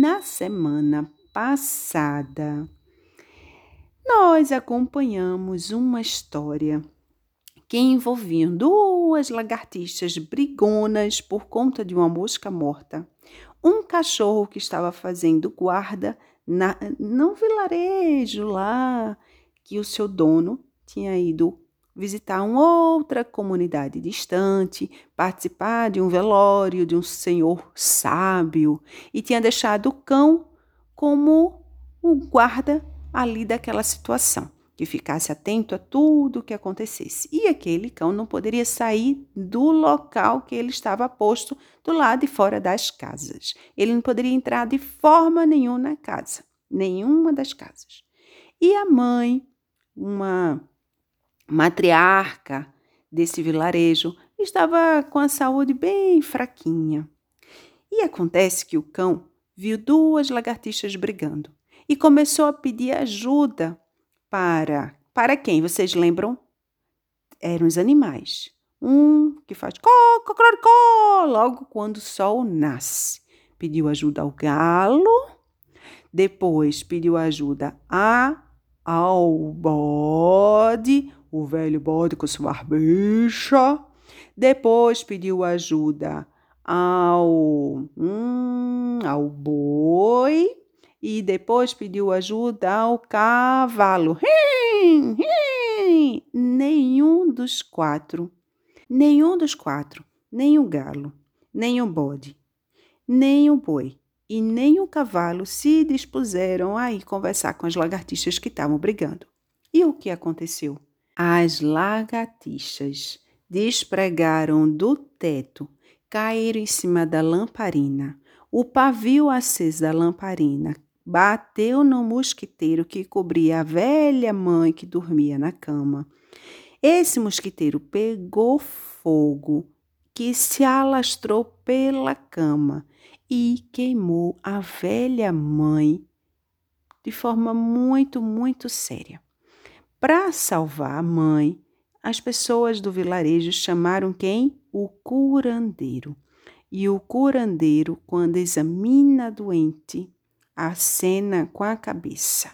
Na semana passada, nós acompanhamos uma história que envolvia duas lagartixas brigonas por conta de uma mosca morta, um cachorro que estava fazendo guarda na, no vilarejo lá que o seu dono tinha ido visitar uma outra comunidade distante, participar de um velório de um senhor sábio e tinha deixado o cão como o guarda ali daquela situação, que ficasse atento a tudo o que acontecesse. E aquele cão não poderia sair do local que ele estava posto do lado de fora das casas. Ele não poderia entrar de forma nenhuma na casa, nenhuma das casas. E a mãe uma matriarca desse vilarejo, estava com a saúde bem fraquinha. E acontece que o cão viu duas lagartixas brigando e começou a pedir ajuda para para quem vocês lembram? Eram os animais. Um que faz có, có, có, có, logo quando o sol nasce. Pediu ajuda ao galo, depois pediu ajuda a ao bode, o velho bode com sua barbicha. Depois pediu ajuda ao, hum, ao boi e depois pediu ajuda ao cavalo. Nenhum dos quatro, nenhum dos quatro, nem o galo, nem o bode, nem o boi e nem o cavalo se dispuseram a ir conversar com as lagartixas que estavam brigando. E o que aconteceu? As lagartixas despregaram do teto, caíram em cima da lamparina. O pavio aceso da lamparina bateu no mosquiteiro que cobria a velha mãe que dormia na cama. Esse mosquiteiro pegou fogo que se alastrou pela cama e queimou a velha mãe de forma muito, muito séria. Para salvar a mãe, as pessoas do vilarejo chamaram quem? O curandeiro. E o curandeiro, quando examina a doente, acena com a cabeça.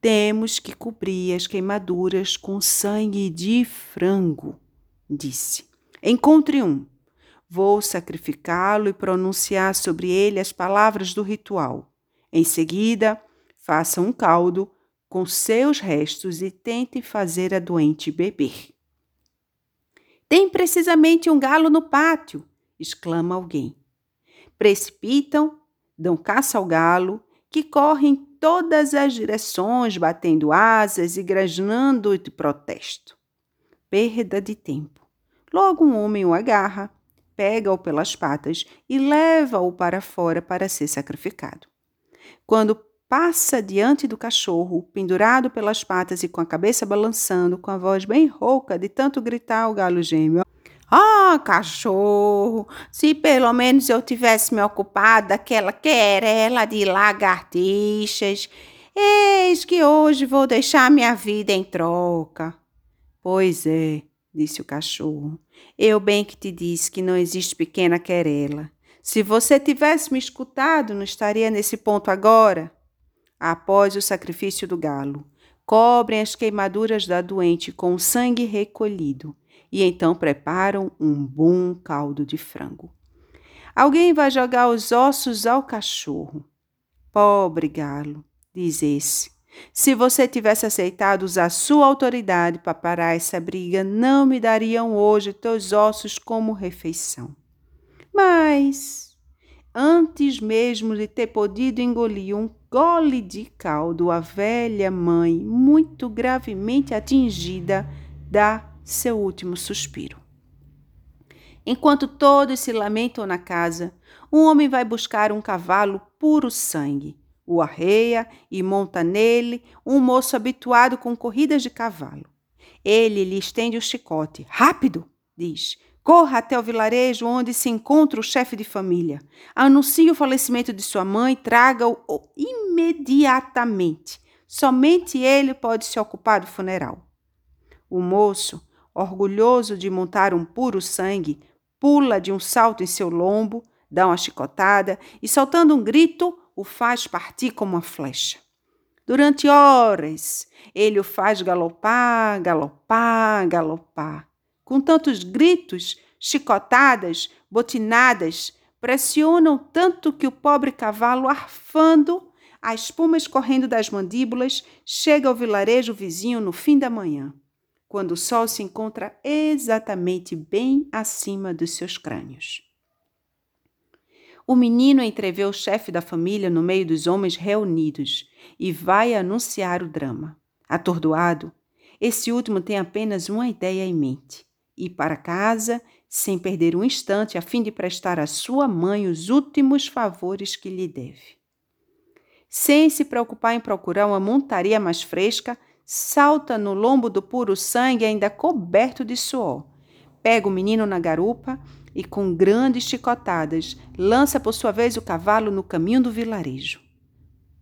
Temos que cobrir as queimaduras com sangue de frango, disse. Encontre um, Vou sacrificá-lo e pronunciar sobre ele as palavras do ritual. Em seguida, faça um caldo com seus restos e tente fazer a doente beber. Tem precisamente um galo no pátio, exclama alguém. Precipitam, dão caça ao galo, que corre em todas as direções, batendo asas e grasnando de protesto. Perda de tempo. Logo um homem o agarra, pega-o pelas patas e leva-o para fora para ser sacrificado. Quando passa diante do cachorro, pendurado pelas patas e com a cabeça balançando, com a voz bem rouca de tanto gritar o galo gêmeo. Ah, cachorro, se pelo menos eu tivesse me ocupado daquela querela de lagartixas, eis que hoje vou deixar minha vida em troca. Pois é, disse o cachorro. Eu bem que te disse que não existe pequena querela. Se você tivesse me escutado, não estaria nesse ponto agora? Após o sacrifício do galo, cobrem as queimaduras da doente com sangue recolhido e então preparam um bom caldo de frango. Alguém vai jogar os ossos ao cachorro. Pobre galo, diz esse. Se você tivesse aceitado usar sua autoridade para parar essa briga, não me dariam hoje teus ossos como refeição. Mas, antes mesmo de ter podido engolir um gole de caldo, a velha mãe, muito gravemente atingida, dá seu último suspiro. Enquanto todos se lamentam na casa, um homem vai buscar um cavalo puro sangue. O arreia e monta nele um moço habituado com corridas de cavalo. Ele lhe estende o chicote. Rápido! diz. Corra até o vilarejo onde se encontra o chefe de família. Anuncie o falecimento de sua mãe, traga-o imediatamente. Somente ele pode se ocupar do funeral. O moço, orgulhoso de montar um puro sangue, pula de um salto em seu lombo, dá uma chicotada e, soltando um grito, o faz partir como uma flecha. Durante horas, ele o faz galopar, galopar, galopar com tantos gritos, chicotadas, botinadas, pressionam tanto que o pobre cavalo, arfando, a espuma escorrendo das mandíbulas, chega ao vilarejo vizinho no fim da manhã, quando o sol se encontra exatamente bem acima dos seus crânios. O menino entrevê o chefe da família no meio dos homens reunidos e vai anunciar o drama. Atordoado, esse último tem apenas uma ideia em mente ir para casa sem perder um instante a fim de prestar à sua mãe os últimos favores que lhe deve. Sem se preocupar em procurar uma montaria mais fresca, salta no lombo do puro sangue ainda coberto de suor. Pega o menino na garupa e, com grandes chicotadas, lança por sua vez o cavalo no caminho do vilarejo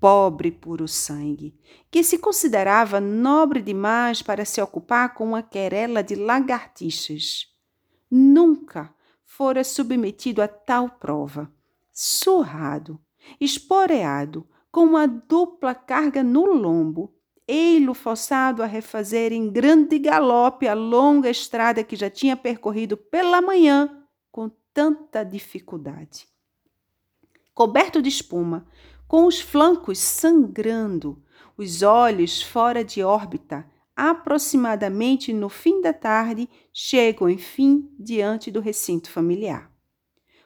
pobre puro sangue, que se considerava nobre demais para se ocupar com uma querela de lagartixas. Nunca fora submetido a tal prova. Surrado, esporeado, com uma dupla carga no lombo, ei-lo forçado a refazer em grande galope a longa estrada que já tinha percorrido pela manhã com tanta dificuldade. Coberto de espuma, com os flancos sangrando, os olhos fora de órbita, aproximadamente no fim da tarde, chegam, enfim, diante do recinto familiar.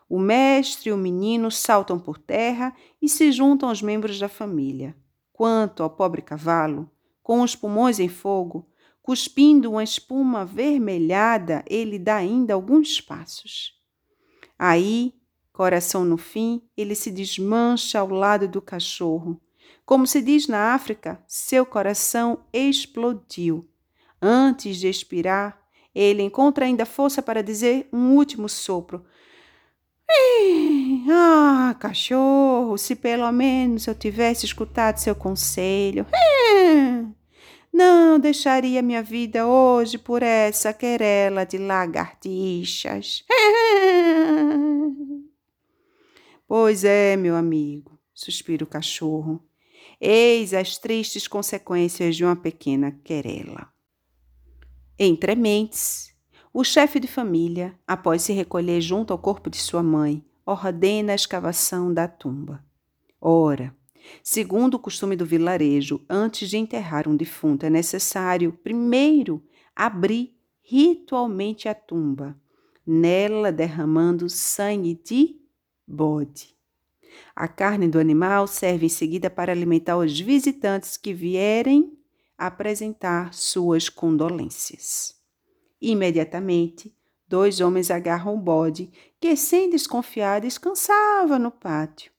O mestre e o menino saltam por terra e se juntam aos membros da família. Quanto ao pobre cavalo, com os pulmões em fogo, cuspindo uma espuma avermelhada, ele dá ainda alguns passos. Aí Coração no fim, ele se desmancha ao lado do cachorro. Como se diz na África, seu coração explodiu. Antes de expirar, ele encontra ainda força para dizer um último sopro. Ah, cachorro, se pelo menos eu tivesse escutado seu conselho. Não deixaria minha vida hoje por essa querela de lagartixas. Pois é, meu amigo, suspira o cachorro. Eis as tristes consequências de uma pequena querela. Entre mentes, o chefe de família, após se recolher junto ao corpo de sua mãe, ordena a escavação da tumba. Ora, segundo o costume do vilarejo, antes de enterrar um defunto, é necessário, primeiro, abrir ritualmente a tumba, nela derramando sangue de bode. A carne do animal serve em seguida para alimentar os visitantes que vierem apresentar suas condolências. Imediatamente, dois homens agarram o bode, que, sem desconfiar, descansava no pátio.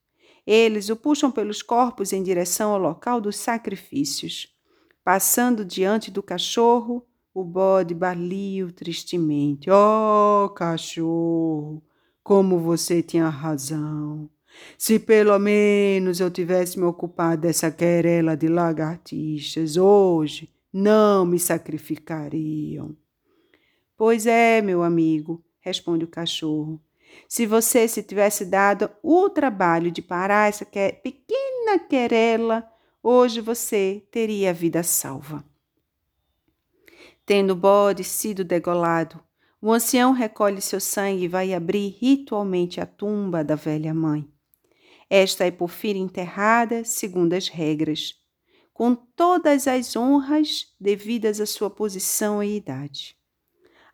Eles o puxam pelos corpos em direção ao local dos sacrifícios. Passando diante do cachorro, o bode baliu tristemente. Oh, cachorro! Como você tinha razão. Se pelo menos eu tivesse me ocupado dessa querela de lagartixas hoje, não me sacrificariam. Pois é, meu amigo, responde o cachorro. Se você se tivesse dado o trabalho de parar essa pequena querela, hoje você teria a vida salva. Tendo o bode sido degolado, o ancião recolhe seu sangue e vai abrir ritualmente a tumba da velha mãe. Esta é por fim enterrada segundo as regras, com todas as honras devidas à sua posição e idade.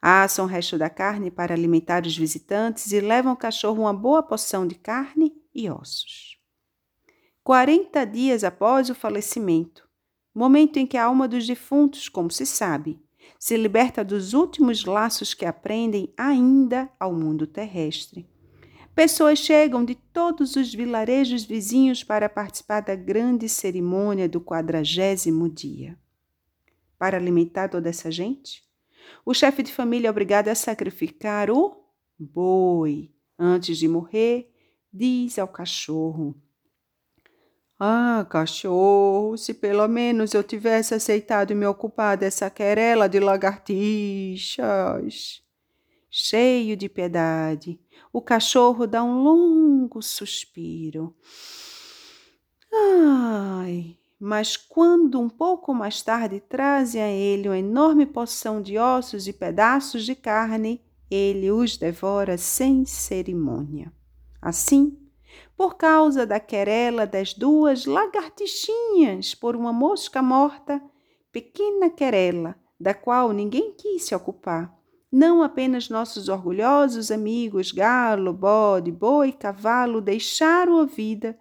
Assam o resto da carne para alimentar os visitantes e levam ao cachorro uma boa porção de carne e ossos. Quarenta dias após o falecimento, momento em que a alma dos defuntos, como se sabe, se liberta dos últimos laços que aprendem ainda ao mundo terrestre. Pessoas chegam de todos os vilarejos vizinhos para participar da grande cerimônia do quadragésimo dia. Para alimentar toda essa gente, o chefe de família é obrigado a sacrificar o boi. Antes de morrer, diz ao cachorro: Ah, cachorro, se pelo menos eu tivesse aceitado me ocupar dessa querela de lagartixas. Cheio de piedade, o cachorro dá um longo suspiro. Ai, mas quando um pouco mais tarde trazem a ele uma enorme porção de ossos e pedaços de carne, ele os devora sem cerimônia. Assim, por causa da querela das duas lagartixinhas por uma mosca morta, pequena querela, da qual ninguém quis se ocupar, não apenas nossos orgulhosos amigos galo, bode, boi, cavalo deixaram a vida,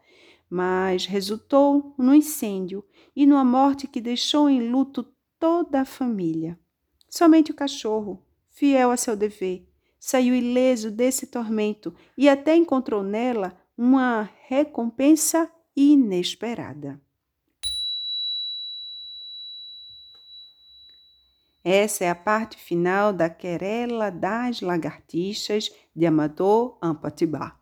mas resultou no incêndio e numa morte que deixou em luto toda a família. Somente o cachorro, fiel a seu dever, saiu ileso desse tormento e até encontrou nela uma recompensa inesperada. Essa é a parte final da querela das lagartixas de Amador Ampatibá.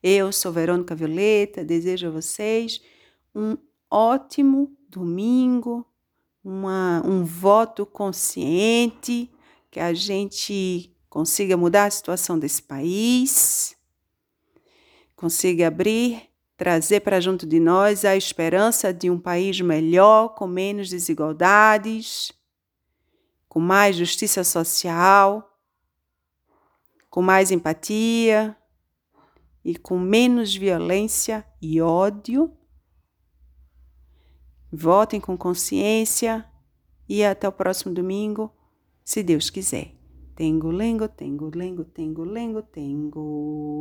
Eu sou Verônica Violeta, desejo a vocês um ótimo domingo, uma, um voto consciente, que a gente consiga mudar a situação desse país, consiga abrir, trazer para junto de nós a esperança de um país melhor, com menos desigualdades com mais justiça social, com mais empatia e com menos violência e ódio. Votem com consciência e até o próximo domingo, se Deus quiser. Tengo, lengo, tengo, lengo, tengo, lengo, tengo.